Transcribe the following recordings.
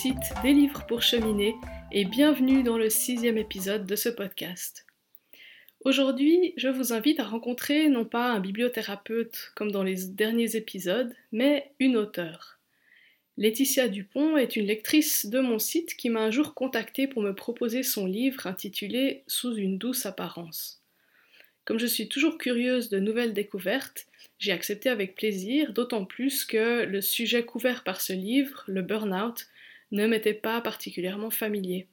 site Des livres pour cheminer et bienvenue dans le sixième épisode de ce podcast. Aujourd'hui, je vous invite à rencontrer non pas un bibliothérapeute comme dans les derniers épisodes, mais une auteure. Laetitia Dupont est une lectrice de mon site qui m'a un jour contactée pour me proposer son livre intitulé Sous une douce apparence. Comme je suis toujours curieuse de nouvelles découvertes, j'ai accepté avec plaisir, d'autant plus que le sujet couvert par ce livre, le burn-out, ne m'était pas particulièrement familier.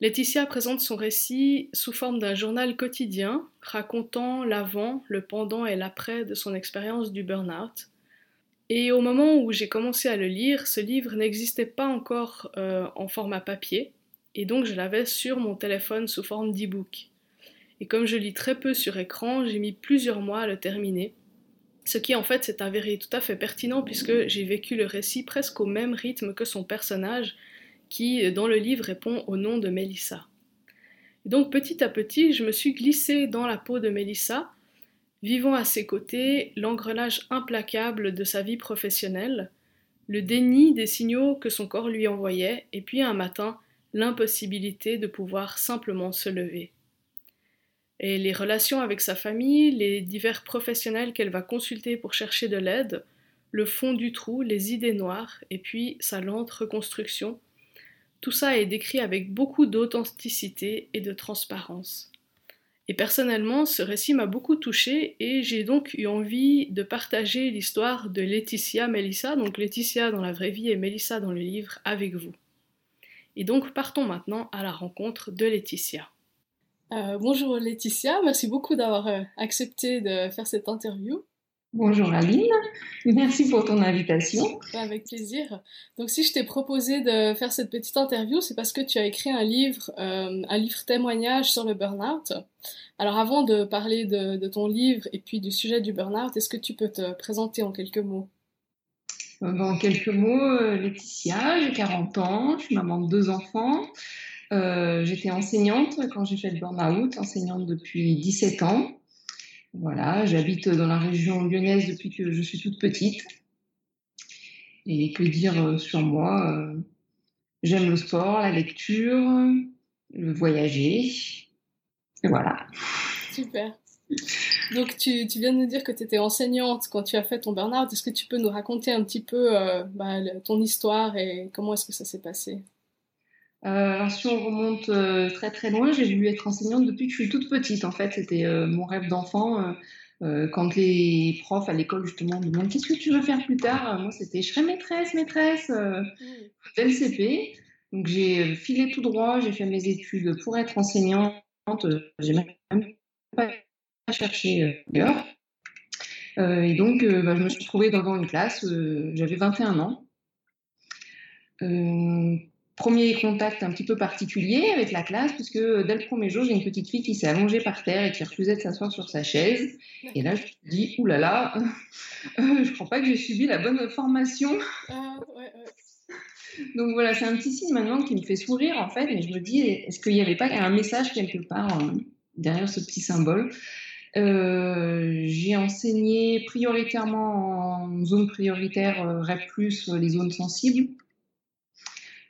Laetitia présente son récit sous forme d'un journal quotidien racontant l'avant, le pendant et l'après de son expérience du burn-out. Et au moment où j'ai commencé à le lire, ce livre n'existait pas encore euh, en format papier, et donc je l'avais sur mon téléphone sous forme d'e-book. Et comme je lis très peu sur écran, j'ai mis plusieurs mois à le terminer, ce qui en fait s'est avéré tout à fait pertinent puisque j'ai vécu le récit presque au même rythme que son personnage qui, dans le livre, répond au nom de Mélissa. donc petit à petit, je me suis glissée dans la peau de Mélissa, vivant à ses côtés l'engrenage implacable de sa vie professionnelle, le déni des signaux que son corps lui envoyait, et puis un matin, l'impossibilité de pouvoir simplement se lever et les relations avec sa famille, les divers professionnels qu'elle va consulter pour chercher de l'aide, le fond du trou, les idées noires, et puis sa lente reconstruction. Tout ça est décrit avec beaucoup d'authenticité et de transparence. Et personnellement, ce récit m'a beaucoup touchée et j'ai donc eu envie de partager l'histoire de Laetitia Melissa, donc Laetitia dans la vraie vie et Melissa dans le livre, avec vous. Et donc partons maintenant à la rencontre de Laetitia. Euh, bonjour Laetitia, merci beaucoup d'avoir euh, accepté de faire cette interview. Bonjour Aline, merci pour ton invitation. Avec plaisir. Donc si je t'ai proposé de faire cette petite interview, c'est parce que tu as écrit un livre, euh, un livre témoignage sur le burn-out. Alors avant de parler de, ton livre et puis du sujet du burn-out, est-ce que tu peux te présenter en quelques mots? En quelques mots, Laetitia, j'ai 40 ans, je suis maman de deux enfants. Euh, j'étais enseignante quand j'ai fait le burn-out, enseignante depuis 17 ans. Voilà, j'habite dans la région lyonnaise depuis que je suis toute petite. Et que dire euh, sur moi euh, J'aime le sport, la lecture, le voyager. Voilà. Super. Donc tu, tu, viens de nous dire que tu étais enseignante quand tu as fait ton burn-out. Est-ce que tu peux nous raconter un petit peu bah, ton histoire et comment est-ce que ça s'est passé? Euh, si on remonte euh, très très loin, j'ai voulu être enseignante depuis que je suis toute petite. En fait, c'était euh, mon rêve d'enfant. quand les profs à l'école justement me demandent qu'est-ce que tu veux faire plus tard, moi c'était je serai maîtresse, maîtresse dès le CP. Donc j'ai filé tout droit, j'ai fait mes études pour être enseignante. j'ai même pas cherché ailleurs. et donc bah, je me suis trouvée devant une classe, j'avais 21 ans premier contact un petit peu particulier avec la classe, puisque dès le premier jour, j'ai une petite fille qui s'est allongée par terre et qui refusait de s'asseoir sur sa chaise. Et là, je me suis dit, oulala, là là, je crois pas que j'ai subi la bonne formation. Ah, Donc voilà, c'est un petit signe maintenant qui me fait sourire en fait, mais je me dis, est-ce qu'il n'y avait pas un message quelque part euh, derrière ce petit symbole? Euh, j'ai enseigné prioritairement en zone prioritaire euh, REP+, les zones sensibles.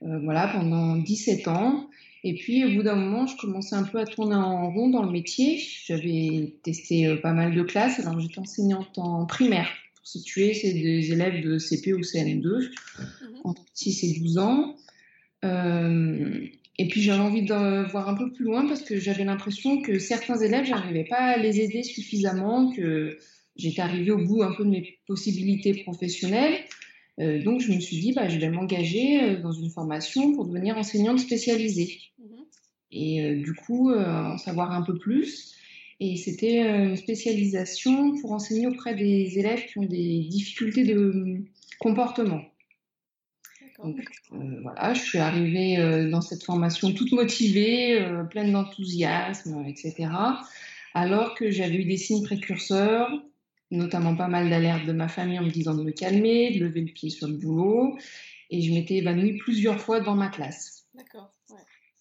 Euh, voilà, pendant 17 ans. Et puis, au bout d'un moment, je commençais un peu à tourner en rond dans le métier. J'avais testé euh, pas mal de classes. Alors, j'étais enseignante en primaire. Pour situer, c'est des élèves de CP ou CN2, mhm. entre 6 et 12 ans. Euh, et puis, j'avais envie de voir un peu plus loin parce que j'avais l'impression que certains élèves, j'arrivais pas à les aider suffisamment, que j'étais arrivée au bout un peu de mes possibilités professionnelles. Euh, donc, je me suis dit, bah, je vais m'engager euh, dans une formation pour devenir enseignante spécialisée. Mhm. Et euh, du coup, en savoir un peu plus. Et c'était une spécialisation pour enseigner auprès des élèves qui ont des difficultés de comportement. Donc voilà, je suis arrivée dans cette formation toute motivée, pleine d'enthousiasme, etc. Alors que j'avais eu des signes précurseurs, notamment pas mal d'alertes de ma famille en me disant de me calmer, de lever le pied sur le boulot. Et je m'étais évanouie plusieurs fois dans ma classe. D'accord.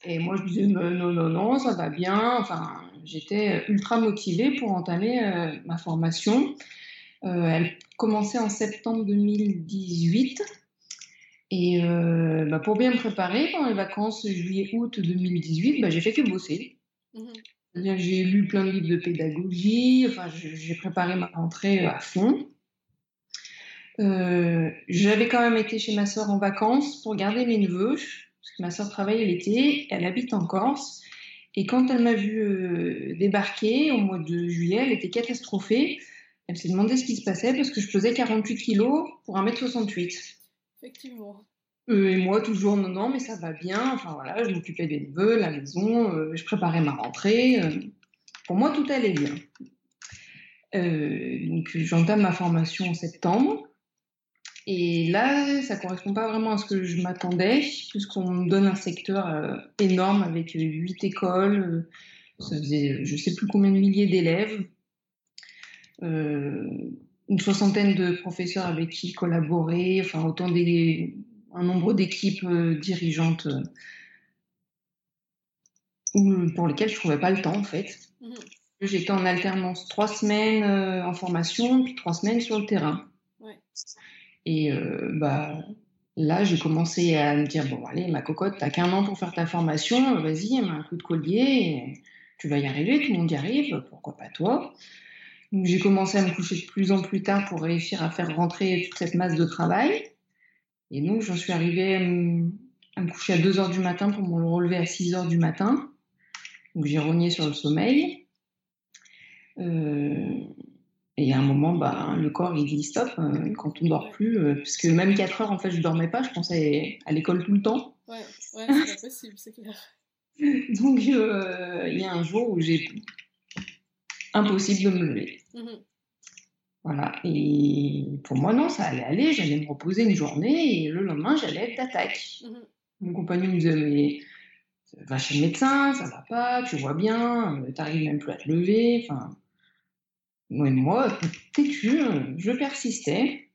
Et moi, je disais non, non, non, non, ça va bien. Enfin, j'étais ultra motivée pour entamer euh, ma formation. Euh, elle commençait en septembre 2018. Et euh, bah, pour bien me préparer, pendant les vacances juillet-août 2018, bah, j'ai fait que bosser. Mmh j'ai lu plein de livres de pédagogie, enfin, j'ai préparé ma rentrée à fond. Euh, j'avais quand même été chez ma soeur en vacances pour garder mes neveux, parce que ma soeur travaille l'été, elle habite en Corse. Et quand elle m'a vu euh, débarquer au mois de juillet, elle était catastrophée. Elle s'est demandé ce qui se passait parce que je pesais 48 kilos pour 1m68. Effectivement. Euh, et moi, toujours, non, non, mais ça va bien. Enfin voilà, je m'occupais des neveux, la maison, euh, je préparais ma rentrée. pour moi, tout allait bien. donc j'entame ma formation en septembre. Et là, ça correspond pas vraiment à ce que je m'attendais, puisqu'on me donne un secteur euh, énorme avec euh, huit écoles, euh, ça faisait je sais plus combien de milliers d'élèves, une soixantaine de professeurs avec qui collaborer, enfin autant des, un nombre d'équipes dirigeantes pour lesquelles je trouvais pas le temps en fait. Mmh J'étais en alternance trois semaines en formation, puis trois semaines sur le terrain. Et euh, bah, là, j'ai commencé à me dire bon, allez, ma cocotte, t'as qu'un an pour faire ta formation, vas-y, mets un coup de collier, tu vas y arriver, tout le monde y arrive, pourquoi pas toi? Donc, j'ai commencé à me coucher de plus en plus tard pour réussir à faire rentrer toute cette masse de travail. Et donc, j'en suis arrivée à me, coucher à 2 heures du matin pour me relever à 6 heures du matin. Donc, j'ai rogné sur le sommeil. Euh, et à un moment, bah, le corps, il dit stop, euh, quand on ne dort plus. Euh, parce que même 4 heures, en fait, je ne dormais pas. Je pensais à l'école tout le temps. Ouais, ouais c'est pas possible, c'est clair. Donc, il y a un jour où j'ai impossible de me lever. Mm-hmm. Voilà. Et pour moi, non, ça allait aller. J'allais me reposer une journée et le lendemain, j'allais être d'attaque. Mm-hmm. Mon compagnon me disait, mais va chez le médecin, ça va pas, tu vois bien, tu n'arrives même plus à te lever. Enfin, moi, têtu, je persistais.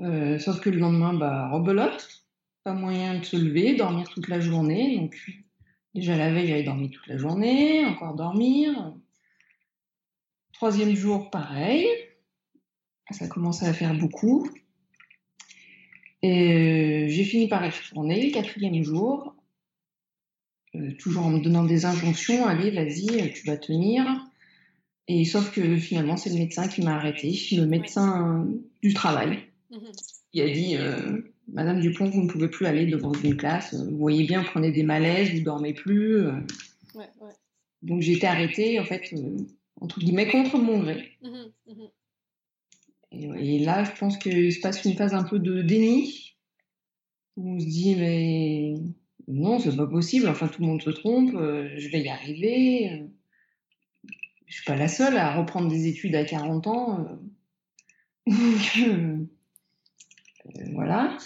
Euh, sauf que le lendemain, bah, rebelote. Pas moyen de se lever, dormir toute la journée. Donc, déjà la veille, j'avais dormi toute la journée, encore dormir. Troisième jour, pareil. Ça commençait à faire beaucoup. Et euh, j'ai fini par y retourner. Quatrième jour, euh, toujours en me donnant des injonctions. Allez, vas-y, tu vas tenir. Et sauf que finalement, c'est le médecin qui m'a arrêté, le médecin du travail. Mhm. Il a dit euh, Madame Dupont, vous ne pouvez plus aller devant une classe. Vous voyez bien, prenez des malaises, vous dormez plus. Euh. Donc j'ai été arrêtée, en fait, euh, entre guillemets, contre mon gré. Mhm, mhm. Et, là, je pense qu'il se passe une phase un peu de déni, où on se dit Mais non, c'est pas possible, enfin, tout le monde se trompe, je vais y arriver je suis pas la seule à reprendre des études à 40 ans. Euh. Euh, voilà.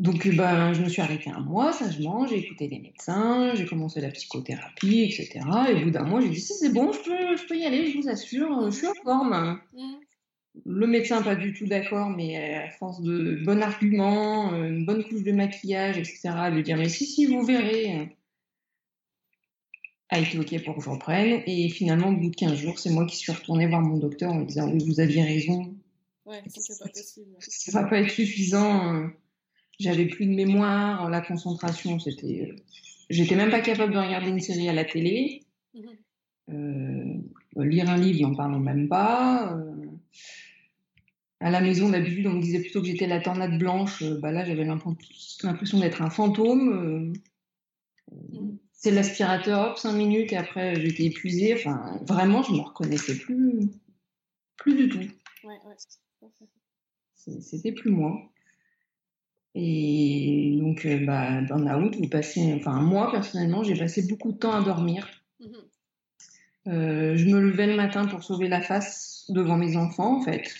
Donc, ben, je me suis arrêtée un mois, sagement, j'ai écouté les médecins, j'ai commencé la psychothérapie, etc. Et au bout d'un mois, j'ai dit si c'est bon, je peux, je peux y aller, je vous assure, je suis en forme. Mmh. Le médecin, pas du tout d'accord, mais à force de bons arguments, une bonne couche de maquillage, etc., lui dire mais si, si, vous verrez a été OK pour que je reprenne. Et finalement, au bout de 15 jours, c'est moi qui suis retournée voir mon docteur en me disant Oui, vous aviez raison. Ouais, c'est pas possible. Ça va pas être suffisant. J'avais plus de mémoire, la concentration, c'était. J'étais même pas capable de regarder une série à la télé. Mhm. Euh, lire un livre, n'en parlons même pas. Euh, à la maison, d'habitude, on me disait plutôt que j'étais la tornade blanche. Bah là, j'avais l'impression d'être un fantôme. Mhm c'est l'aspirateur, hop, cinq minutes, et après j'étais épuisée. Enfin, vraiment, je ne me reconnaissais plus, plus du tout. Ouais, ouais. C'était plus moi. Et donc, euh, bah, burn-out, vous passez, enfin, moi personnellement, j'ai passé beaucoup de temps à dormir. Mhm. Euh, je me levais le matin pour sauver la face devant mes enfants, en fait.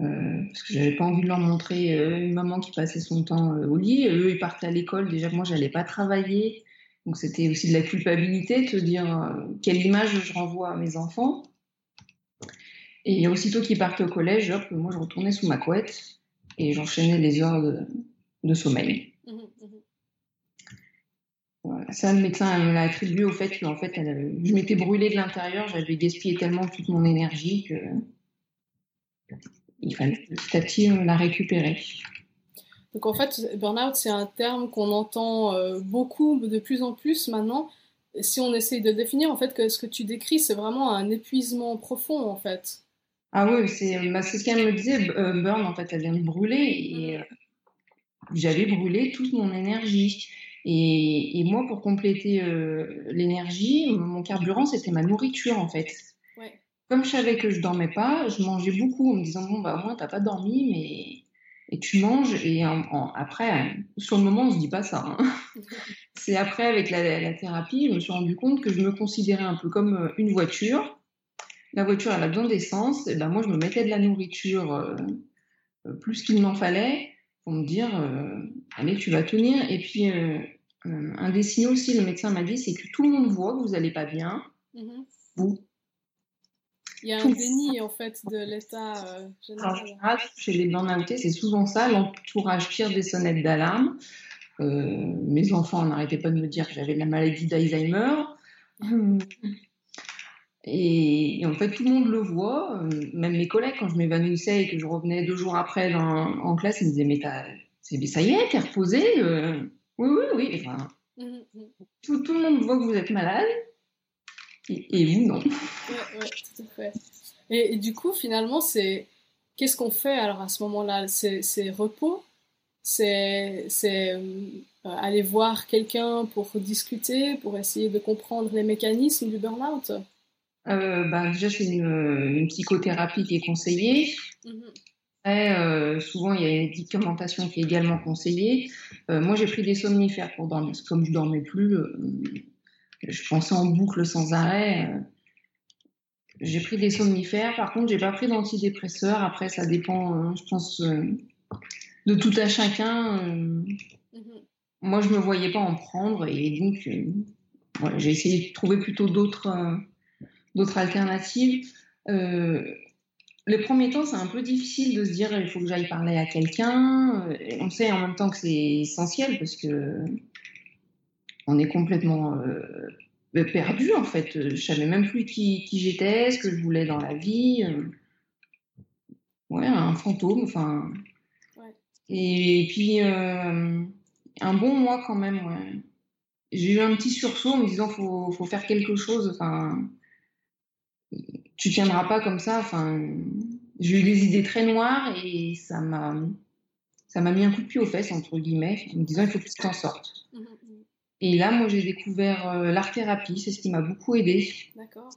Euh, parce que j'avais pas envie de leur montrer une maman qui passait son temps au lit. Eux, ils partaient à l'école. Déjà, moi, j'allais pas travailler. Donc c'était aussi de la culpabilité, de se dire quelle image je renvoie à mes enfants. Et aussitôt qu'ils partent au collège, moi je retournais sous ma couette et j'enchaînais les heures de, sommeil. Mmh mmh Ça, le médecin me l'a attribué au fait que en fait, je m'étais brûlée de l'intérieur, j'avais gaspillé tellement toute mon énergie que il fallait petit à petit la récupérer. Donc en fait, burn-out, c'est un terme qu'on entend euh, beaucoup, de plus en plus maintenant. Si on essaye de définir, en fait, que ce que tu décris, c'est vraiment un épuisement profond, en fait. Ah oui, c'est bah, ce qu'elle me disait, euh, burn, en fait, elle vient de brûler, et mmh. j'avais brûlé toute mon énergie. Et, et moi, pour compléter l'énergie, mon carburant, c'était ma nourriture, en fait. Comme je savais que je dormais pas, je mangeais beaucoup en me disant, bon, bah, au moins, t'as pas dormi, mais et tu manges et après, sur le moment, on se dit pas ça. Hein. C'est après, avec la, thérapie, je me suis rendu compte que je me considérais un peu comme euh, une voiture. La voiture, elle a besoin d'essence. Et ben moi, je me mettais de la nourriture euh, euh, plus qu'il n'en fallait pour me dire, allez, tu vas tenir. Et puis, un des signaux aussi, le médecin m'a dit, c'est que tout le monde voit que vous n'allez pas bien. Mmh vous, il y a un déni en fait de l'état euh, général. chez les burn-outés, c'est souvent ça. L'entourage tire des sonnettes d'alarme. Euh, mes enfants n'arrêtaient pas de me dire que j'avais la maladie d'Alzheimer. Et, en fait, tout le monde le voit. Euh, même mes collègues, quand je m'évanouissais et que je revenais deux jours après en classe, ils me disaient Mais ça y est, t'es reposé Oui, oui, oui. Enfin, mmh, mmh. tout, tout, le monde voit que vous êtes malade. Et, vous, non. Ouais, tout à fait. Et, du coup, finalement, c'est qu'est-ce qu'on fait alors à ce moment-là? C'est repos? C'est euh, aller voir quelqu'un pour discuter, pour essayer de comprendre les mécanismes du burn-out? euh, bah, Déjà, c'est une, psychothérapie qui est conseillée. Mhm. Euh, souvent, il y a une médicamentation qui est également conseillée. moi, j'ai pris des somnifères pour dormir. Comme je dormais plus, je pensais en boucle sans arrêt. Euh. J'ai pris des somnifères, par contre, j'ai pas pris d'antidépresseurs. Après, ça dépend, euh, je pense, euh, de tout à chacun. Mm-hmm. Moi, je me voyais pas en prendre et donc, j'ai essayé de trouver plutôt d'autres d'autres alternatives. les premiers temps, c'est un peu difficile de se dire il faut que j'aille parler à quelqu'un. On sait en même temps que c'est essentiel parce que on est complètement euh, perdu en fait. Je savais même plus qui, j'étais, ce que je voulais dans la vie. Euh. Ouais, un fantôme, enfin. Et, puis euh, un bon mois quand même. J'ai eu un petit sursaut en me disant faut, faut faire quelque chose. Enfin, tu tiendras pas comme ça. Enfin, j'ai eu des idées très noires et ça m'a ça m'a mis un coup de pied aux fesses entre guillemets en me disant il faut que tu t'en sortes. Mmh et là, moi, j'ai découvert euh, l'art-thérapie, c'est ce qui m'a beaucoup aidé. D'accord.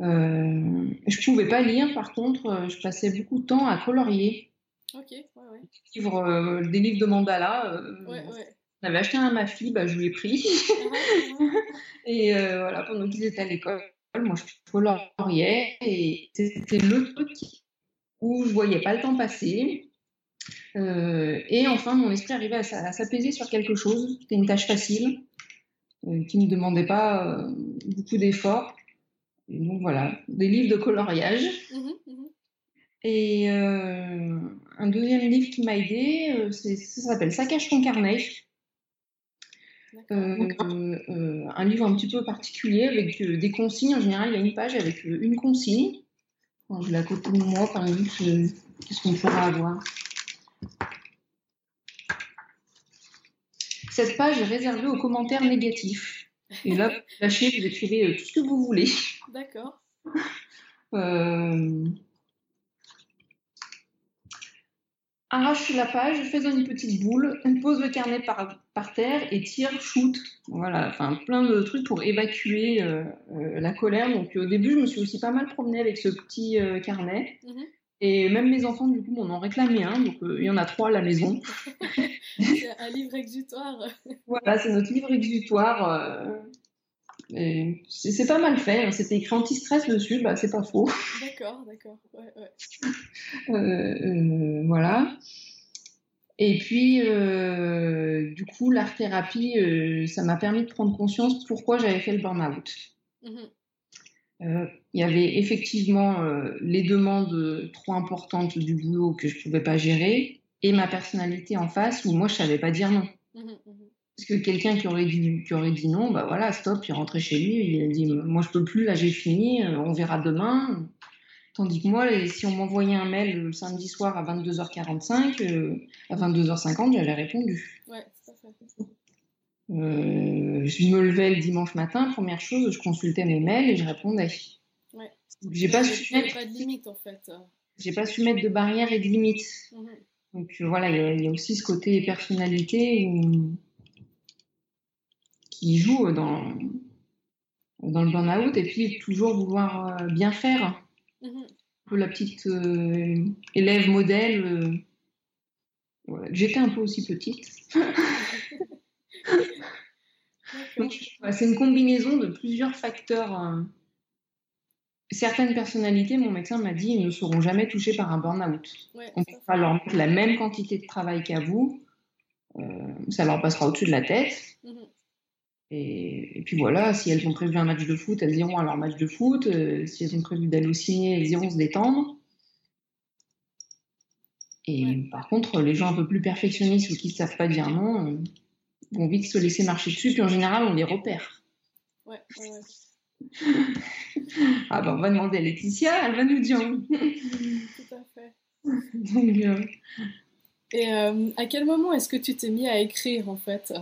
Euh, je pouvais pas lire, par contre, euh, je passais beaucoup de temps à colorier. Ok, ouais, ouais. Euh, des livres de mandala. ouais, ouais. J'avais acheté un à ma fille, bah, je lui ai pris. et voilà, pendant qu'ils étaient à l'école, moi, je coloriais. Et c'était le truc où je voyais pas le temps passer. Euh, et enfin, mon esprit arrivait à, s'apaiser sur quelque chose. C'était une tâche facile, euh, qui ne demandait pas euh, beaucoup d'efforts. donc voilà, des livres de coloriage. Mmh mmh et un deuxième livre qui m'a aidé, ça s'appelle Ça cache ton carnet. Un livre un petit peu particulier avec des consignes. En général, il y a une page avec une consigne. Quand je l'ai à côté de moi, par exemple, qu'est-ce qu'on pourra avoir? Cette page est réservée aux commentaires négatifs. Et là, lâchez, vous écrivez euh, tout ce que vous voulez. D'accord. Euh, arrache la page, fais une petite boule, pose le carnet par, par terre et tire, shoot. Voilà, enfin plein de trucs pour évacuer euh, la colère. Donc au début, je me suis aussi pas mal promenée avec ce petit carnet. Mhm. Et même mes enfants, du coup, m'en ont réclamé un. Donc, euh, il y en a trois à la maison. c'est un livre exutoire. voilà, c'est notre livre exutoire. Euh, c'est pas mal fait. Hein. C'était écrit anti-stress dessus. Bah, c'est pas faux. D'accord, d'accord. Ouais, ouais. Euh, voilà. Et puis, du coup, l'art-thérapie, ça m'a permis de prendre conscience pourquoi j'avais fait le burn-out. Mmh euh, il y avait effectivement euh, les demandes trop importantes du boulot que je ne pouvais pas gérer et ma personnalité en face où moi je savais pas dire non. Mmh mmh Parce que quelqu'un qui aurait dit qui aurait dit non, bah voilà, stop, il rentrait chez lui, il a dit moi je peux plus, là j'ai fini, euh, on verra demain. Tandis que moi, si on m'envoyait un mail le samedi soir à 22h45, euh, à 22h50, j'avais répondu. Ouais. Euh, je me levais le dimanche matin, première chose, je consultais mes mails et je répondais. Ouais. J'ai pas su mettre. Pas de limite en fait. J'ai pas su mettre de barrières et de limites. Mhm. Donc euh, voilà, il y a- il y, a aussi ce côté personnalité où- qui joue dans, dans le burn-out et puis toujours vouloir bien faire. Un peu la petite euh, élève modèle. euh, voilà. J'étais un peu aussi petite. C'est une combinaison de plusieurs facteurs. euh. Certaines personnalités, mon médecin m'a dit, ne seront jamais touchées par un burn-out. Ouais, On fait. leur mettre la même quantité de travail qu'à vous. Euh, ça leur passera au-dessus de la tête. Mhm. Et, et puis voilà, si elles ont prévu un match de foot, elles iront à leur match de foot. Euh, si elles ont prévu d'aller au ciné, elles iront se détendre. Et Ouais. par contre, les gens un peu plus perfectionnistes ou qui ne savent pas dire non euh, vont vite se laisser marcher dessus. Puis en général, on les repère. Ouais, ouais, ouais. Ah ben, on va demander à Laetitia, elle va nous dire oui. Tout à fait. Donc, euh, Et euh, à quel moment est-ce que tu t'es mis à écrire en fait?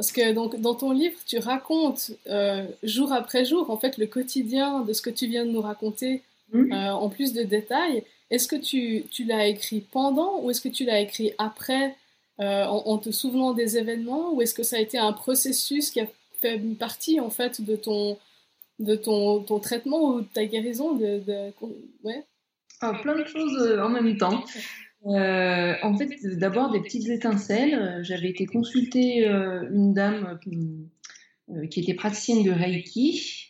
Parce que donc, dans ton livre, tu racontes euh, jour après jour en fait le quotidien de ce que tu viens de nous raconter Mhm. euh, en plus de détails. Est-ce que tu, tu l'as écrit pendant ou est-ce que tu l'as écrit après euh, en, en te souvenant des événements ou est-ce que ça a été un processus qui a fait partie en fait de ton, de ton, ton traitement ou de ta guérison de, de... Ouais. ah, plein de choses en même temps. Euh, en fait, d'abord des petites étincelles. J'avais été consulter euh, une dame euh, qui était praticienne de Reiki.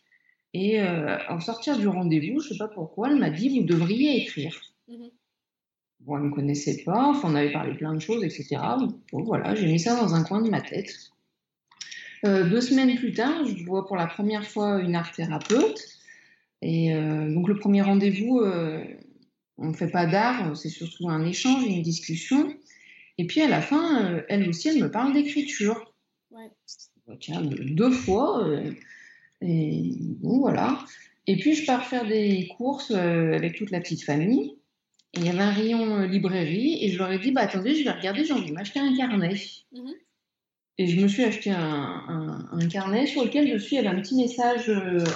Et en sortir du rendez-vous, je sais pas pourquoi, elle m'a dit Vous devriez écrire. Mhm. Bon, elle ne me connaissait pas, enfin, on avait parlé plein de choses, etc. Bon, voilà, j'ai mis ça dans un coin de ma tête. Deux semaines plus tard, je vois pour la première fois une art thérapeute. Et donc, le premier rendez-vous, on ne fait pas d'art, c'est surtout un échange, une discussion. Et puis, à la fin, euh, elle aussi, elle me parle d'écriture. Ouais. Bon, Tiens, deux fois. euh, et bon, voilà. Et puis, je pars faire des courses euh, avec toute la petite famille. Et il y avait un rayon librairie. Et je leur ai dit, bah attendez, je vais regarder, j'ai envie de m'acheter un carnet. Mhm. Et je me suis acheté un, un- un carnet sur lequel dessus il y avait un petit message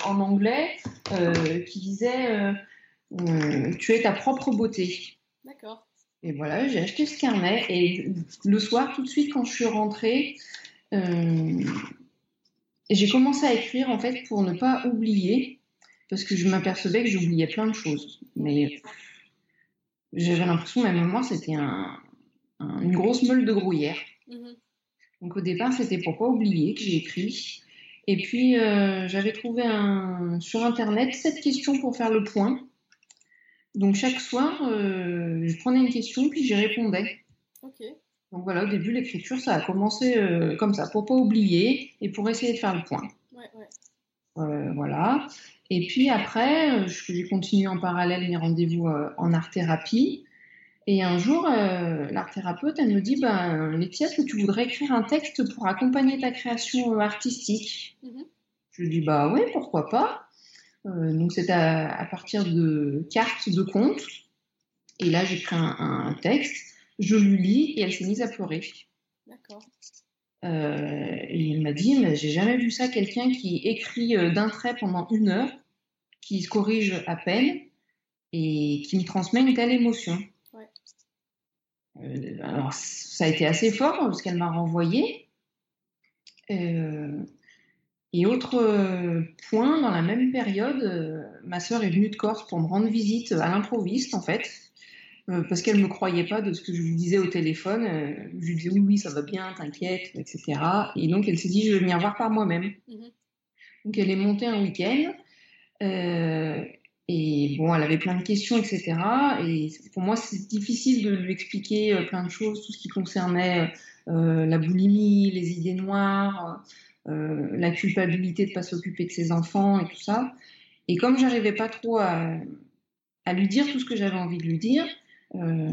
en anglais qui disait Tu es ta propre beauté. D'accord. Et voilà, j'ai acheté ce carnet. Et le soir, tout de suite, quand je suis rentrée, euh, j'ai commencé à écrire en fait pour ne pas oublier, parce que je m'apercevais que j'oubliais plein de choses. Mais j'avais l'impression, ma mémoire, c'était un- un- une grosse meule de gruyère. Mhm. Donc au départ, c'était pour pas oublier que j'ai écrit. Et puis euh, j'avais trouvé un, sur internet sept questions pour faire le point. Donc chaque soir, euh, je prenais une question puis j'y répondais. Donc voilà, au début, l'écriture, ça a commencé euh, comme ça, pour pas oublier et pour essayer de faire le point. Ouais, ouais. Euh, voilà. Et puis après, j'ai continué en parallèle mes rendez-vous en art-thérapie. Et un jour, l'art-thérapeute, elle me dit, ben, Laetitia, est-ce que tu voudrais écrire un texte pour accompagner ta création artistique Mhm. Je lui dis, bah oui, pourquoi pas. Euh, donc c'est à, à partir de cartes de compte. Et là, j'écris un, un texte, je lui lis et elle s'est mise à pleurer. D'accord. Euh, et il m'a dit, mais j'ai jamais vu ça, quelqu'un qui écrit euh, d'un trait pendant une heure, qui se corrige à peine et qui me transmet une telle émotion. Ouais. Euh, alors, ça a été assez fort parce qu'elle m'a renvoyé. Euh, et autre euh, point, dans la même période, euh, ma sœur est venue de Corse pour me rendre visite à l'improviste, en fait, euh, parce qu'elle ne me croyait pas de ce que je lui disais au téléphone. Euh, je lui disais oui, oui, ça va bien, t'inquiète, etc. Et donc, elle s'est dit, je vais venir voir par moi-même. Mhm. Donc, elle est montée un week-end. euh, et bon, elle avait plein de questions, etc. Et pour moi, c'est difficile de lui expliquer euh, plein de choses, tout ce qui concernait euh, la boulimie, les idées noires, euh, la culpabilité de ne pas s'occuper de ses enfants et tout ça. Et comme j'arrivais pas trop à, à lui dire tout ce que j'avais envie de lui dire, euh,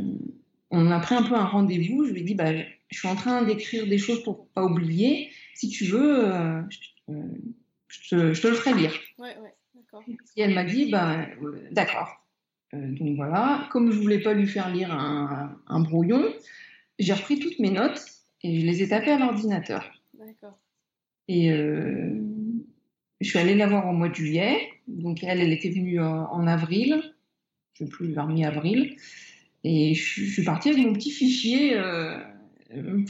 on a pris un peu un rendez-vous. Je lui ai dit, bah, je suis en train d'écrire des choses pour pas oublier. Si tu veux, euh, je, euh, je te, je te le ferai lire. Ouais, ouais. D'accord. Et elle m'a dit, bah, euh, d'accord. donc voilà, comme je voulais pas lui faire lire un, un brouillon, j'ai repris toutes mes notes et je les ai tapées à l'ordinateur. D'accord. Et euh, je suis allée la voir au mois de juillet. Donc elle, elle était venue en, en avril, je ne sais plus, vers mi-avril. Et je, je suis partie avec mon petit fichier euh,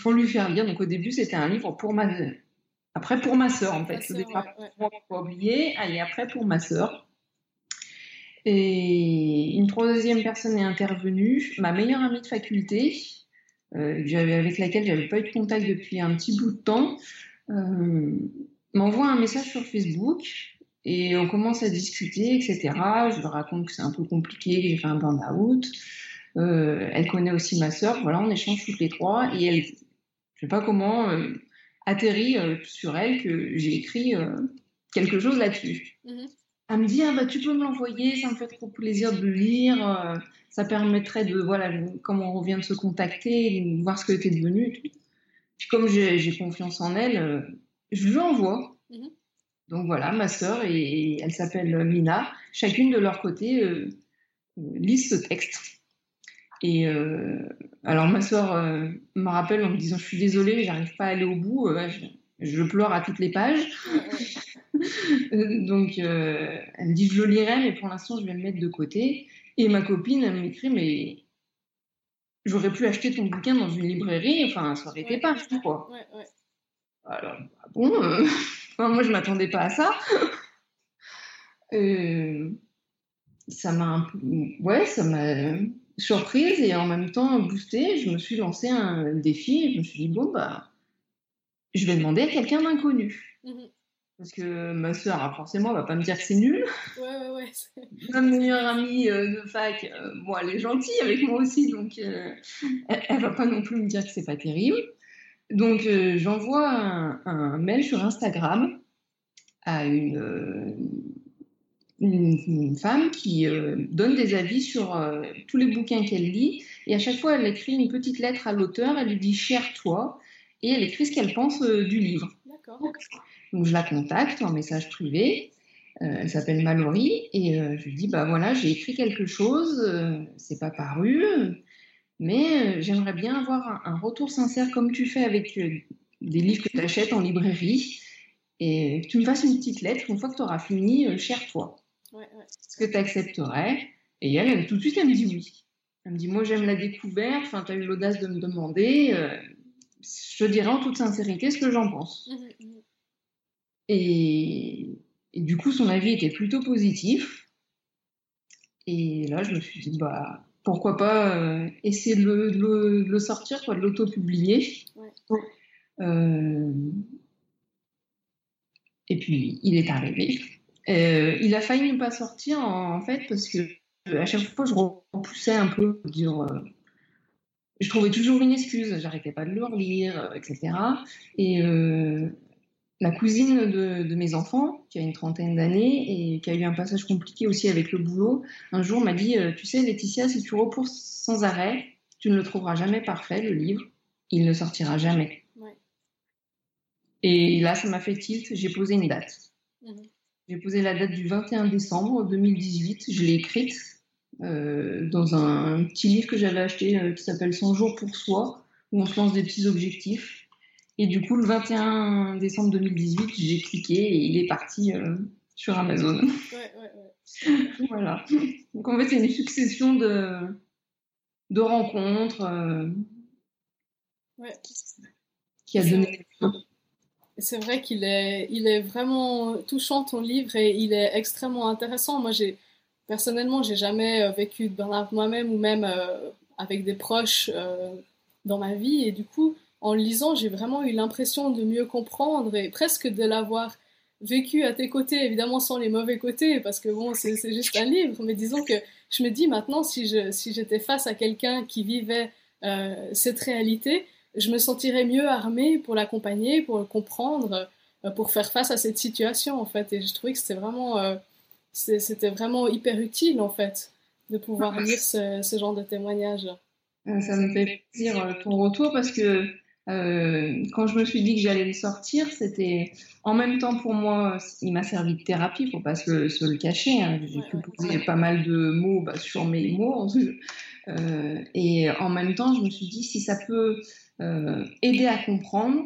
pour lui faire lire. Donc au début, c'était un livre pour ma... Après, pour ma sœur, en fait. Départ, ouais, pas oublier. Et après, pour ma sœur. Et une troisième personne est intervenue, ma meilleure amie de faculté, euh, avec laquelle j'avais pas eu de contact depuis un petit bout de temps, m'envoie un message sur Facebook et on commence à discuter, etc. Je lui raconte que c'est un peu compliqué, que j'ai fait un burn-out. Euh, elle connaît aussi ma sœur, voilà, on échange toutes les trois et elle, je sais pas comment, euh, atterrit euh, sur elle que j'ai écrit euh, quelque chose là-dessus. Mhm. Elle me dit, ah bah, tu peux me l'envoyer, ça me fait trop plaisir de le lire, euh, ça permettrait de, voilà, comme on revient de se contacter, de voir ce que tu es devenu. Comme j'ai confiance en elle, euh, je lui envoie. Mhm. Donc voilà, ma sœur et, elle s'appelle Mina, chacune de leur côté euh, euh, lisent ce texte. Et euh, alors ma sœur euh, me rappelle en me disant, je suis désolée, j'arrive pas à aller au bout, je, je pleure à toutes les pages. Donc, elle me dit, je le lirai, mais pour l'instant, je vais le mettre de côté. Et ma copine, elle m'écrit, mais j'aurais pu acheter ton bouquin dans une librairie, enfin, ça aurait été pas, quoi. Ouais, ouais. Alors, ah bon, euh, enfin, moi, je m'attendais pas à ça. Euh, ça m'a un peu, ouais, ça m'a surprise et en même temps boostée. Je me suis lancé un défi. Je me suis dit, bon, bah, je vais demander à quelqu'un d'inconnu. Mhm. Parce que ma ah, forcément, va pas me dire que c'est nul. Ouais, ouais, ouais. Ma meilleure amie euh, de fac, euh, bon, elle est gentille avec moi aussi, donc euh, elle, elle va pas non plus me dire que c'est pas terrible. Donc j'envoie un, un mail sur Instagram à une, une, une femme qui donne des avis sur tous les bouquins qu'elle lit, et à chaque fois elle écrit une petite lettre à l'auteur, elle lui dit cher toi, et elle écrit ce qu'elle pense du livre. D'accord. Donc je la contacte en message privé. Euh, elle s'appelle Mallory et euh, je lui dis bah voilà j'ai écrit quelque chose, euh, c'est pas paru, mais j'aimerais bien avoir un, un retour sincère comme tu fais avec des livres que tu achètes en librairie et que tu me fasses une petite lettre une fois que tu auras fini, cher toi. Ouais, ouais. Est-ce que tu accepterais Et elle, elle, tout de suite elle me dit oui. Elle me dit moi j'aime la découverte, enfin tu as eu l'audace de me demander, je te dirai en toute sincérité ce que j'en pense. Mhm, mhm. Et, et du coup, son avis était plutôt positif. Et là, je me suis dit, bah, pourquoi pas euh, essayer de le, de le- de le sortir, quoi, de l'auto-publier. Ouais. Euh, et puis, il est arrivé. Euh, il a failli ne pas sortir, en, en fait, parce que à chaque fois, je repoussais un peu, pour dire, je trouvais toujours une excuse, j'arrêtais pas de le relire, etc. Et euh, la cousine de, de mes enfants, qui a une trentaine d'années et qui a eu un passage compliqué aussi avec le boulot, un jour m'a dit euh, Tu sais, Laetitia, si tu repousses sans arrêt, tu ne le trouveras jamais parfait, le livre. Il ne sortira jamais. Ouais. Et là, ça m'a fait tilt. J'ai posé une date. Mhm. J'ai posé la date du 21 décembre 2018. Je l'ai écrite euh, dans un petit livre que j'avais acheté euh, qui s'appelle 100 jours pour soi, où on se lance des petits objectifs. Et du coup, le 21 décembre 2018, j'ai cliqué et il est parti euh, sur Amazon. Ouais, ouais, ouais. voilà. Donc en fait, c'est une succession de, de rencontres euh, Ouais. qui a donné. C'est vrai qu'il est, il est vraiment touchant ton livre et il est extrêmement intéressant. Moi, j'ai personnellement, j'ai jamais euh, vécu de burn-out moi-même ou même euh, avec des proches euh, dans ma vie et du coup, en le lisant, j'ai vraiment eu l'impression de mieux comprendre et presque de l'avoir vécu à tes côtés, évidemment sans les mauvais côtés, parce que bon, c'est juste un livre, mais disons que je me dis maintenant, si je, si j'étais face à quelqu'un qui vivait euh, cette réalité, je me sentirais mieux armée pour l'accompagner, pour le comprendre, euh, pour faire face à cette situation, en fait. Et je trouvais que c'était vraiment, euh, c'était vraiment hyper utile, en fait, de pouvoir lire ce, ce genre de témoignages. Euh, Ça me fait plaisir ton retour parce que euh, quand je me suis dit que j'allais le sortir, c'était en même temps pour moi, il m'a servi de thérapie, faut pas se, se le cacher. Hein. J'ai pu poser pas mal de mots bah, sur mes mots. Euh, et en même temps, je me suis dit si ça peut euh, aider à comprendre,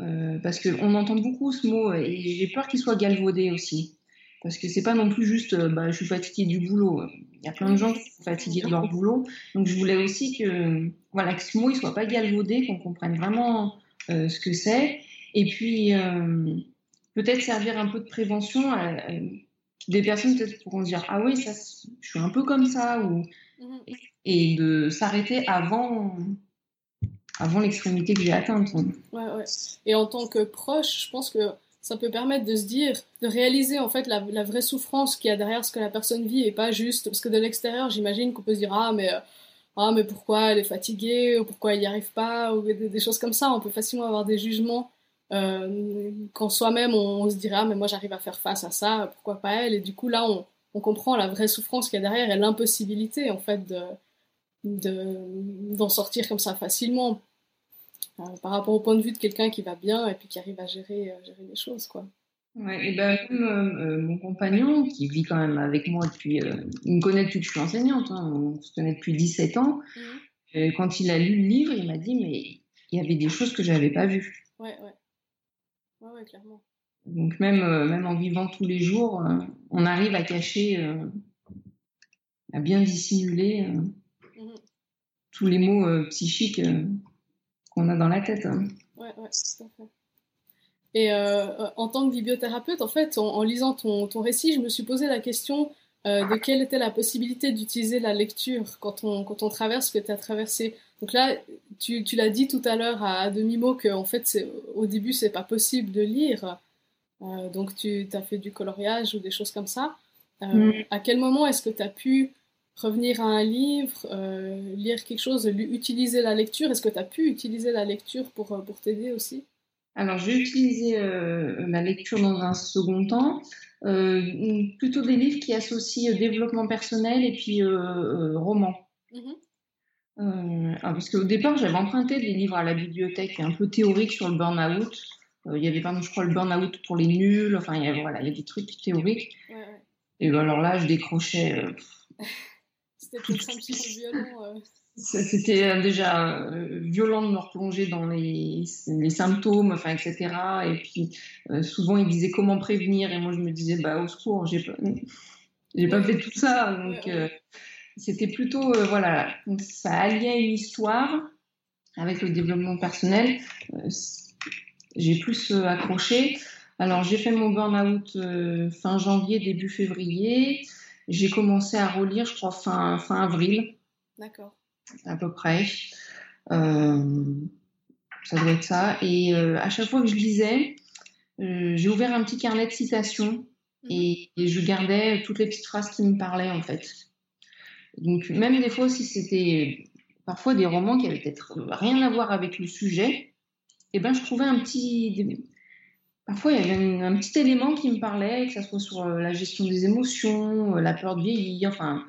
euh, parce qu'on entend beaucoup ce mot et j'ai peur qu'il soit galvaudé aussi. Parce que c'est pas non plus juste bah, je suis fatiguée du boulot. Il y a plein de gens qui sont fatigués de leur boulot. Donc je voulais aussi que, voilà, que ce mot ne soit pas galvaudé, qu'on comprenne vraiment euh, ce que c'est. Et puis euh, peut-être servir un peu de prévention à, des personnes peut-être pourront dire ah oui ça je suis un peu comme ça ou mhm. et de s'arrêter avant avant l'extrémité que j'ai atteinte. Ouais, ouais. Et en tant que proche, je pense que ça peut permettre de se dire, de réaliser en fait la, vraie souffrance qu'il y a derrière ce que la personne vit et pas juste parce que de l'extérieur, j'imagine qu'on peut se dire ah mais euh, ah mais pourquoi elle est fatiguée ou pourquoi elle n'y arrive pas ou des, choses comme ça. On peut facilement avoir des jugements euh, quand soi-même on, se dirait ah mais moi j'arrive à faire face à ça, pourquoi pas elle? Et du coup là on, on comprend la vraie souffrance qu'il y a derrière et l'impossibilité en fait de d'en sortir comme ça facilement euh, par rapport au point de vue de quelqu'un qui va bien et puis qui arrive à gérer, euh, gérer les choses, quoi. Ouais, et ben euh, mon compagnon, qui vit quand même avec moi depuis, il me connaît depuis que je suis enseignante, hein, on se connaît depuis 17 ans. Mmh. quand il a lu le livre, il m'a dit, mais il y avait des choses que je n'avais pas vues. Ouais, ouais. Ouais, ouais, clairement. Donc même, même en vivant tous les jours, on arrive à cacher, à bien dissimuler mmh. tous les mots psychiques qu'on a dans la tête. Hein. Ouais, ouais, tout à fait. Et euh, en tant que bibliothérapeute, en fait, en, lisant ton, ton, récit, je me suis posé la question euh, de quelle était la possibilité d'utiliser la lecture quand on, quand on traverse ce que tu as traversé. Donc là, tu, tu l'as dit tout à l'heure à, demi-mot qu'en fait, au début, c'est pas possible de lire. Euh, donc tu as fait du coloriage ou des choses comme ça. Mm. À quel moment est-ce que tu as pu revenir à un livre, euh, lire quelque chose, utiliser la lecture. Est-ce que tu as pu utiliser la lecture pour, euh, pour t'aider aussi? Alors, j'ai utilisé euh, la lecture dans un second temps. plutôt des livres qui associent développement personnel et puis roman. Mm-hmm. parce qu'au départ, j'avais emprunté des livres à la bibliothèque un peu théoriques sur le burn-out. il y avait, par exemple, je crois, le burn-out pour les nuls. Enfin, il y, a, voilà, il y des trucs théoriques. Et ben, alors là, je décrochais. C'était euh. déjà euh, violent de me replonger dans les, les symptômes, enfin, etc. Et puis, euh, souvent, ils disaient comment prévenir. Et moi, je me disais, bah, au secours, j'ai pas, j'ai pas fait tout ça. Donc, c'était plutôt, voilà, ça alliait une histoire avec le développement personnel. j'ai plus accroché. Alors, j'ai fait mon burn-out fin janvier, début février. J'ai commencé à relire, je crois, fin, fin avril. D'accord. À peu près. Euh, ça doit être ça. Et euh, à chaque fois que je lisais, euh, j'ai ouvert un petit carnet de citations mhm. et, je gardais toutes les petites phrases qui me parlaient, en fait. Donc, même des fois, si c'était parfois des romans qui avaient peut-être rien à voir avec le sujet, eh ben, je trouvais un petit, Parfois, il y avait un, petit élément qui me parlait, que ce soit sur euh, la gestion des émotions, euh, la peur de vieillir, enfin,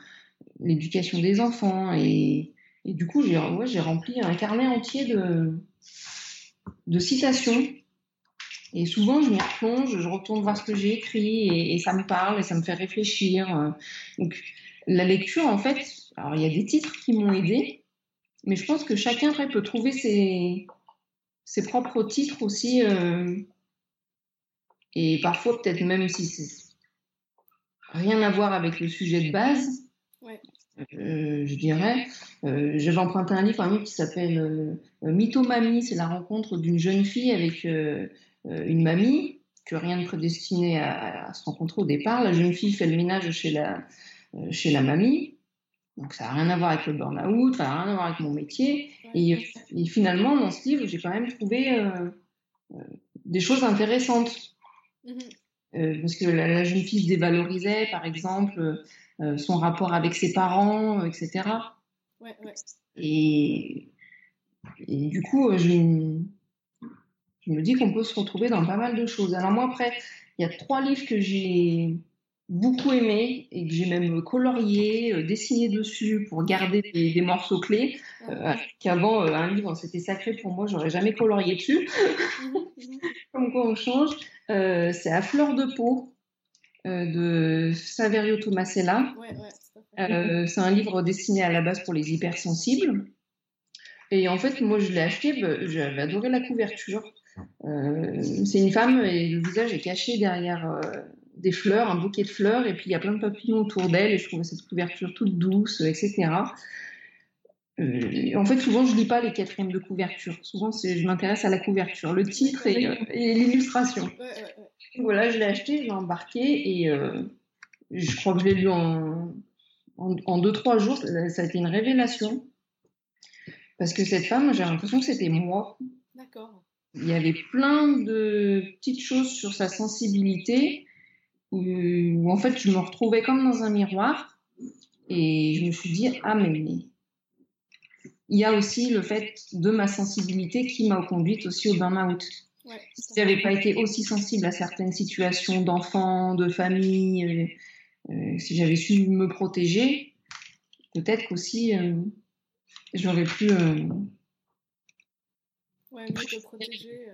l'éducation des enfants. Et, du coup, j'ai rempli un carnet entier de, citations. Et souvent, je m'y replonge, je retourne voir ce que j'ai écrit et, ça me parle et ça me fait réfléchir. Donc, la lecture, en fait, alors il y a des titres qui m'ont aidé, mais je pense que chacun peut trouver ses, ses propres titres aussi. Euh, et parfois, peut-être même si c'est rien à voir avec le sujet de base, euh, je dirais. Euh, J'avais emprunté un livre un qui s'appelle euh, Mythomamie, c'est la rencontre d'une jeune fille avec euh, une mamie, que rien ne prédestiné à, à, se rencontrer au départ. La jeune fille fait le ménage chez la, chez la mamie. Donc ça n'a rien à voir avec le burn-out, ça n'a rien à voir avec mon métier. Et, et, finalement, dans ce livre, j'ai quand même trouvé des choses intéressantes. Mhm. Euh, parce que la, jeune fille se dévalorisait, par exemple, euh, son rapport avec ses parents, euh, etc. Ouais, ouais. Et, et, du coup, je, je me dis qu'on peut se retrouver dans pas mal de choses. Alors moi, après, il y a trois livres que j'ai beaucoup aimé et que j'ai même colorié, dessiné dessus pour garder des, morceaux clés. Qu'avant, un livre, c'était sacré pour moi, j'aurais jamais colorié dessus. Mhm. Comme quoi on change. c'est à fleur de peau de Saverio Tomasella. c'est un livre dessiné à la base pour les hypersensibles. Et en fait, moi, je l'ai acheté, bah, j'avais adoré la couverture. Euh, c'est une femme et le visage est caché derrière euh, des fleurs, un bouquet de fleurs, et puis il y a plein de papillons autour d'elle, et je trouvais cette couverture toute douce, etc. Euh, en fait, souvent, je lis pas les quatrièmes de couverture. Souvent, je m'intéresse à la couverture, le titre et, l'illustration. Voilà, je l'ai acheté, je l'ai embarqué, et je crois que je l'ai lu en, en, en, deux, trois jours. Ça a été une révélation. Parce que cette femme, j'ai l'impression que c'était moi. D'accord. Il y avait plein de petites choses sur sa sensibilité où, en fait je me retrouvais comme dans un miroir et je me suis dit ah mais il y a aussi le fait de ma sensibilité qui m'a conduite aussi au burn-out. Ouais, si j'avais pas été aussi sensible à certaines situations d'enfants, de famille, euh, euh, si j'avais su me protéger, peut-être qu'aussi euh, j'aurais pu ouais, mieux protéger.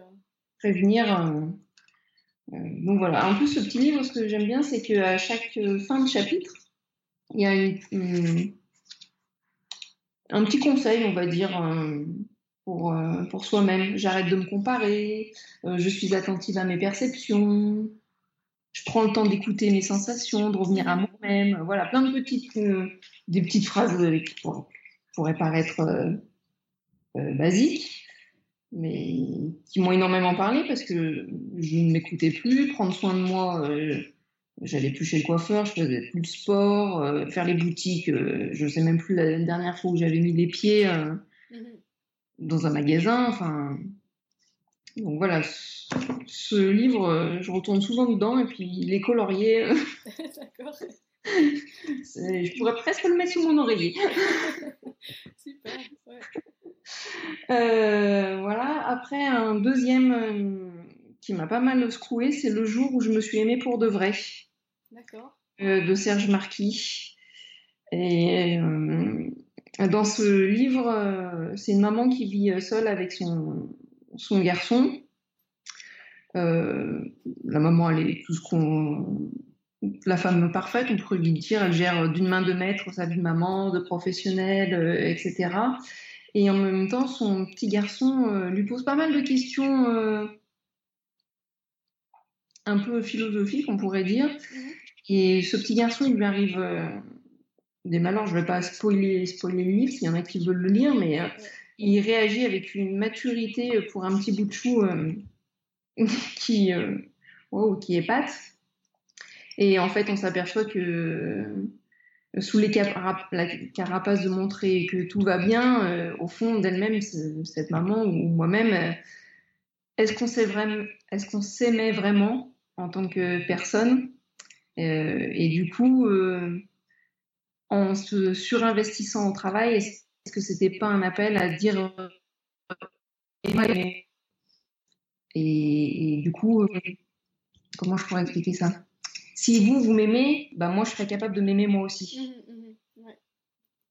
Prévenir. Euh, donc voilà. En plus, ce petit livre, ce que j'aime bien, c'est qu'à chaque fin de chapitre, il y a un petit conseil, on va dire, pour, pour soi-même. J'arrête de me comparer, je suis attentive à mes perceptions, je prends le temps d'écouter mes sensations, de revenir à moi-même. Voilà, plein de petites, des petites phrases qui, pourrait paraître euh, euh, basiques, mais qui m'ont énormément parlé parce que je ne m'écoutais plus. Prendre soin de moi, euh, j'allais plus chez le coiffeur, je faisais plus de sport, faire les boutiques. je ne sais même plus la dernière fois où j'avais mis les pieds mhm. dans un magasin. Enfin, donc voilà, ce livre, je retourne souvent dedans et puis les colorier. D'accord. Je pourrais presque le mettre sous mon oreiller. Euh, voilà, après un deuxième euh, qui m'a pas mal secoué, c'est le jour où je me suis aimée pour de vrai. D'accord. Euh, de Serge Marquis. Et dans ce livre, c'est une maman qui vit seule avec son, son garçon. la maman, elle est tout ce qu'on la femme parfaite, on pourrait lui dire, elle gère d'une main de maître sa vie de maman, de professionnelle, etc. Et en même temps, son petit garçon euh, lui pose pas mal de questions euh, un peu philosophiques, on pourrait dire. Mhm. Et ce petit garçon, il lui arrive des malheurs. Je ne vais pas spoiler, spoiler le livre, s'il y en a qui veulent le lire, mais il réagit avec une maturité pour un petit bout de chou qui, oh, qui épate. Et en fait, on s'aperçoit que euh, sous les la carapace de montrer que tout va bien, euh, au fond d'elle-même, cette maman ou moi-même, euh, est-ce qu'on s'aimait vraiment en tant que personne Et du coup, en se surinvestissant au travail, est-ce que c'était pas un appel à dire et, et du coup, comment je pourrais expliquer ça? Si vous, vous m'aimez, bah moi, je serais capable de m'aimer moi aussi. Mmh, mmh, mmh,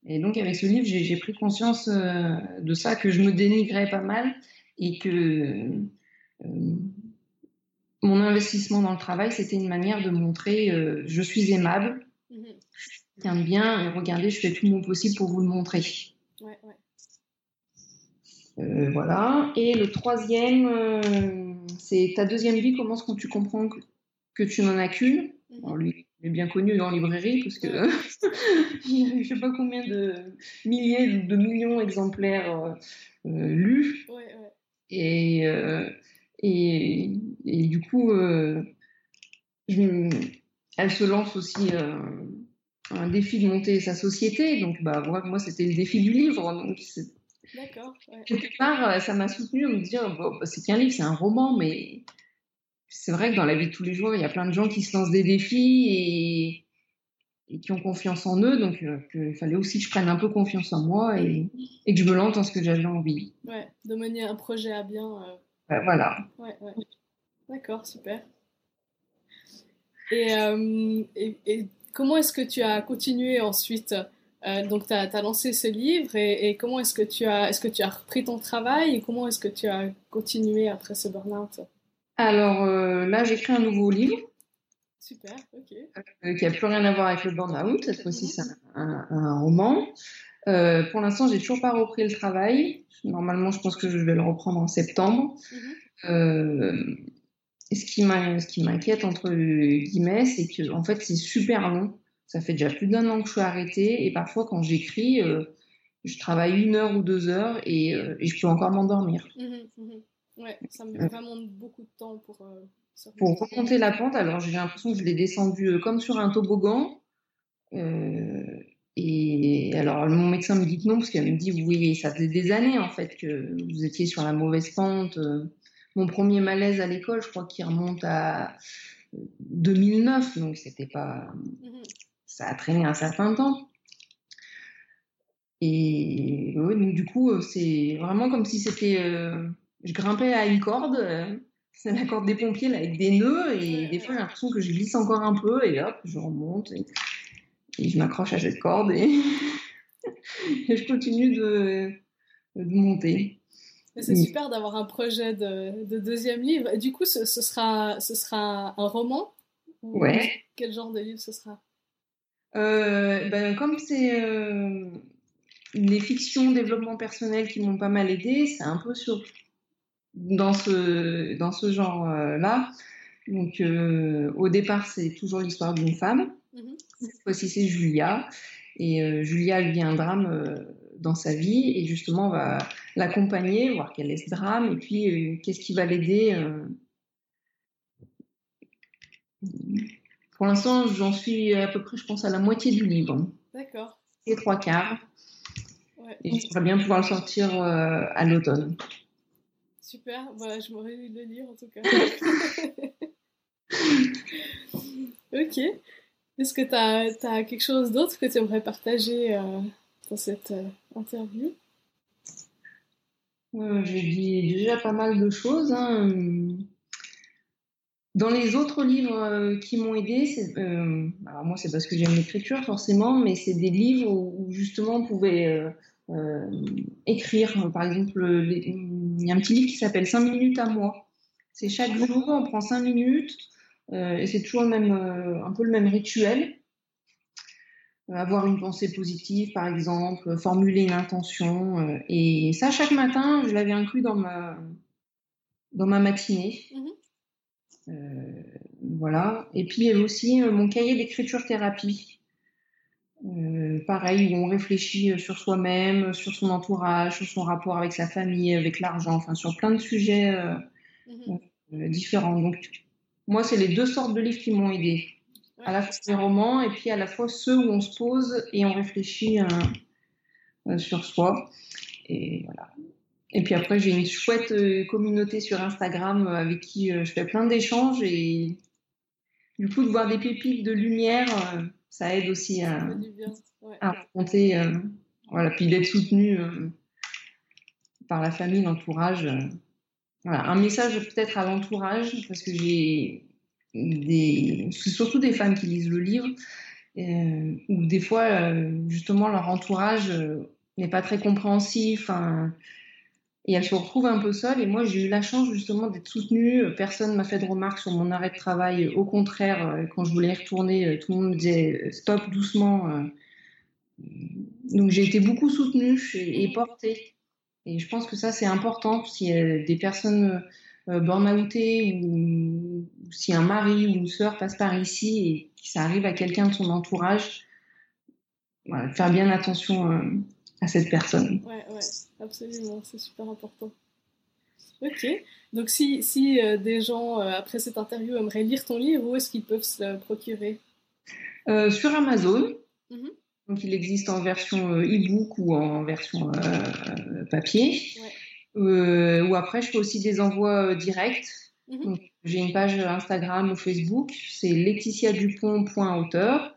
et donc, avec ce livre, j'ai pris conscience euh, de ça, que je me dénigrais pas mal et que euh, mon investissement dans le travail, c'était une manière de montrer euh, je suis aimable, je tiens bien, et regardez, je fais tout mon possible pour vous le montrer. voilà. Et le troisième, c'est ta deuxième vie commence quand tu comprends que, que tu n'en as qu'une? Alors lui, il est bien connu la librairie parce que il y a je sais pas combien de milliers de millions d'exemplaires euh, euh, lus. Et, euh, et, et, du coup, je, elle se lance aussi un défi de monter sa société. Donc, bah, moi, c'était le défi du livre. Donc, D'accord. Quelque part, ça m'a soutenu à me dire bon, bah, c'est qu'un livre, c'est un roman, mais c'est vrai que dans la vie de tous les jours, il y a plein de gens qui se lancent des défis et, qui ont confiance en eux. Donc, euh, il fallait aussi que je prenne un peu confiance en moi et, que je me lance dans ce que j'avais envie. Ouais, de mener un projet à bien. Euh. voilà. Ouais, ouais. D'accord, super. Et, et, comment est-ce que tu as continué ensuite donc, tu as, lancé ce livre et, comment est-ce que, tu as, est-ce que tu as repris ton travail et comment est-ce que tu as continué après ce burn-out? Alors là, j'écris un nouveau livre. Super, ok. qui n'a plus rien à voir avec le burn-out. Cette fois-ci, c'est un, roman. pour l'instant, j'ai toujours pas repris le travail. Normalement, je pense que je vais le reprendre en septembre. Mhm. ce qui m'inquiète, entre guillemets, c'est que en fait, c'est super long. Ça fait déjà plus d'un an que je suis arrêtée et parfois quand j'écris, euh, je travaille une heure ou deux heures et, euh, et je peux encore m'endormir. Mmh mmh ouais, ça me vraiment beaucoup de temps pour. Euh, pour remonter la pente, alors j'ai l'impression que je l'ai descendu comme sur un toboggan. et alors mon médecin me dit que non, parce qu'elle me dit oui, ça faisait des années en fait que vous étiez sur la mauvaise pente. Mon premier malaise à l'école, je crois qu'il remonte à 2009, donc c'était pas. Mmh ça a traîné un certain temps. Et donc du coup, euh, c'est vraiment comme si c'était. Euh, je grimpais à une corde, euh, c'est la corde des pompiers là, avec des nœuds, et des fois j'ai l'impression que je glisse encore un peu, et hop, je remonte, et, je m'accroche à cette corde, et, je continue de, monter. C'est super d'avoir un projet de, deuxième livre. Du coup, ce, sera, ce sera un roman Ouais. Quel genre de livre ce sera? Euh, ben, comme c'est euh, les fictions développement personnel qui m'ont pas mal aidé, c'est un peu sur dans ce dans ce genre-là. Donc au départ, c'est toujours l'histoire d'une femme. Mm-hmm. Cette fois-ci, c'est Julia. Et Julia, elle vit un drame dans sa vie et justement, on va l'accompagner, voir quel est ce drame et puis qu'est-ce qui va l'aider. Pour l'instant, j'en suis à peu près, je pense, à la moitié du livre. D'accord. Et trois quarts. Et j'aimerais bien pouvoir le sortir euh, à l'automne. Super, voilà, je m'aurais eu de le lire en tout cas. ok. Est-ce que tu as, quelque chose d'autre que tu aimerais partager euh, dans cette euh, interview? J'ai dit déjà pas mal de choses. Hein. Dans les autres livres euh, qui m'ont aidé, euh, alors moi c'est parce que j'aime l'écriture forcément, mais c'est des livres où, justement on pouvait euh, écrire. Par exemple, il y a un petit livre qui s'appelle 5 minutes à moi. C'est chaque jour, on prend 5 minutes et c'est toujours le même, un peu le même rituel. avoir une pensée positive, par exemple, formuler une intention. et ça, chaque matin, je l'avais inclus dans ma, dans ma matinée. Euh, voilà. Et puis il y a aussi euh, mon cahier d'écriture thérapie. Euh, pareil, où on réfléchit sur soi-même, sur son entourage, sur son rapport avec sa famille, avec l'argent, enfin sur plein de sujets mhm. différents. Donc, moi, c'est les deux sortes de livres qui m'ont aidé. À la fois les romans et puis à la fois ceux où on se pose et on réfléchit sur soi. Et voilà. Et puis après, j'ai une chouette euh, communauté sur Instagram euh, avec qui euh, je fais plein d'échanges et du coup, de voir des pépites de lumière, ça aide aussi à, à raconter, voilà, puis d'être soutenu par la famille, l'entourage. Voilà, un message peut-être à l'entourage, parce que j'ai des, surtout des femmes qui lisent le livre, où des fois, justement, leur entourage n'est pas très compréhensif. Hein, et elle se retrouve un peu seule. Et moi, j'ai eu la chance justement d'être soutenue. Personne m'a fait de remarques sur mon arrêt de travail. Au contraire, euh, quand je voulais y retourner, euh, tout le monde me disait euh, stop doucement. Donc j'ai été beaucoup soutenue et portée. Et je pense que ça, c'est important. Si des personnes burn-outées ou, si un mari ou une sœur passe par ici et que ça arrive à quelqu'un de son entourage, faire bien attention à cette personne. Ouais, ouais. Absolument, c'est super important. Ok, donc si, si euh, des gens, euh, après cette interview, aimeraient lire ton livre, où est-ce qu'ils peuvent se le procurer? Euh, Sur Amazon. Mhm. Donc il existe en version e-book ou en version papier. ou après, je fais aussi des envois directs. Mhm. J'ai une page Instagram ou Facebook, c'est laetitiadupont.auteur.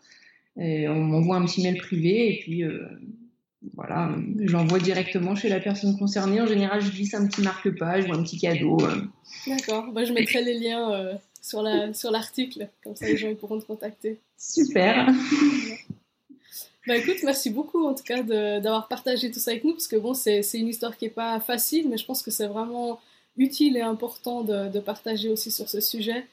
On m'envoie un petit mail privé et puis voilà, j'envoie directement chez la personne concernée. En général, je glisse un petit marque-page ou un petit cadeau. D'accord, bah, je mettrai les liens sur l'article, sur comme ça les gens pourront te contacter. Super. Bah écoute, merci beaucoup en tout cas d'avoir partagé tout ça avec nous, parce que bon, c'est une histoire qui n'est pas facile, mais je pense que c'est vraiment utile et important de, de, partager aussi sur ce sujet.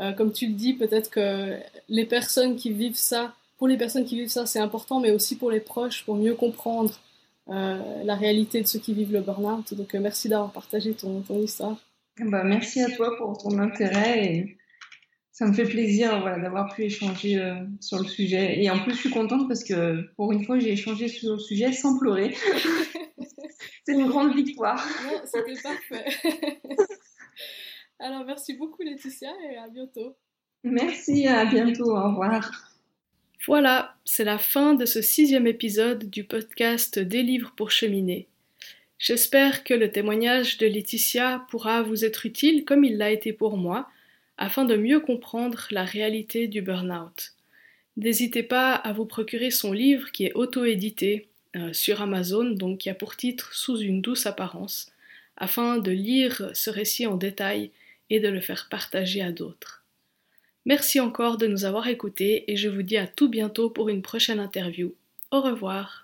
Euh, comme tu le dis, peut-être que les personnes qui vivent ça, pour les personnes qui vivent ça, c'est important, mais aussi pour les proches, pour mieux comprendre euh, la réalité de ceux qui vivent le burn-out. Donc euh, merci d'avoir partagé ton, ton histoire. Bah, merci à toi pour ton intérêt et ça me fait plaisir voilà, d'avoir pu échanger euh, sur le sujet. Et en plus, je suis contente parce que pour une fois, j'ai échangé sur le sujet sans pleurer. C'est une grande victoire. C'était parfait. Alors, merci beaucoup Laetitia et à bientôt. Merci, à bientôt, au revoir. Voilà, c'est la fin de ce sixième épisode du podcast Des livres pour cheminer. J'espère que le témoignage de Laetitia pourra vous être utile comme il l'a été pour moi afin de mieux comprendre la réalité du burn-out. N'hésitez pas à vous procurer son livre qui est auto-édité euh, sur Amazon, donc qui a pour titre Sous une douce apparence, afin de lire ce récit en détail et de le faire partager à d'autres. Merci encore de nous avoir écoutés et je vous dis à tout bientôt pour une prochaine interview. Au revoir.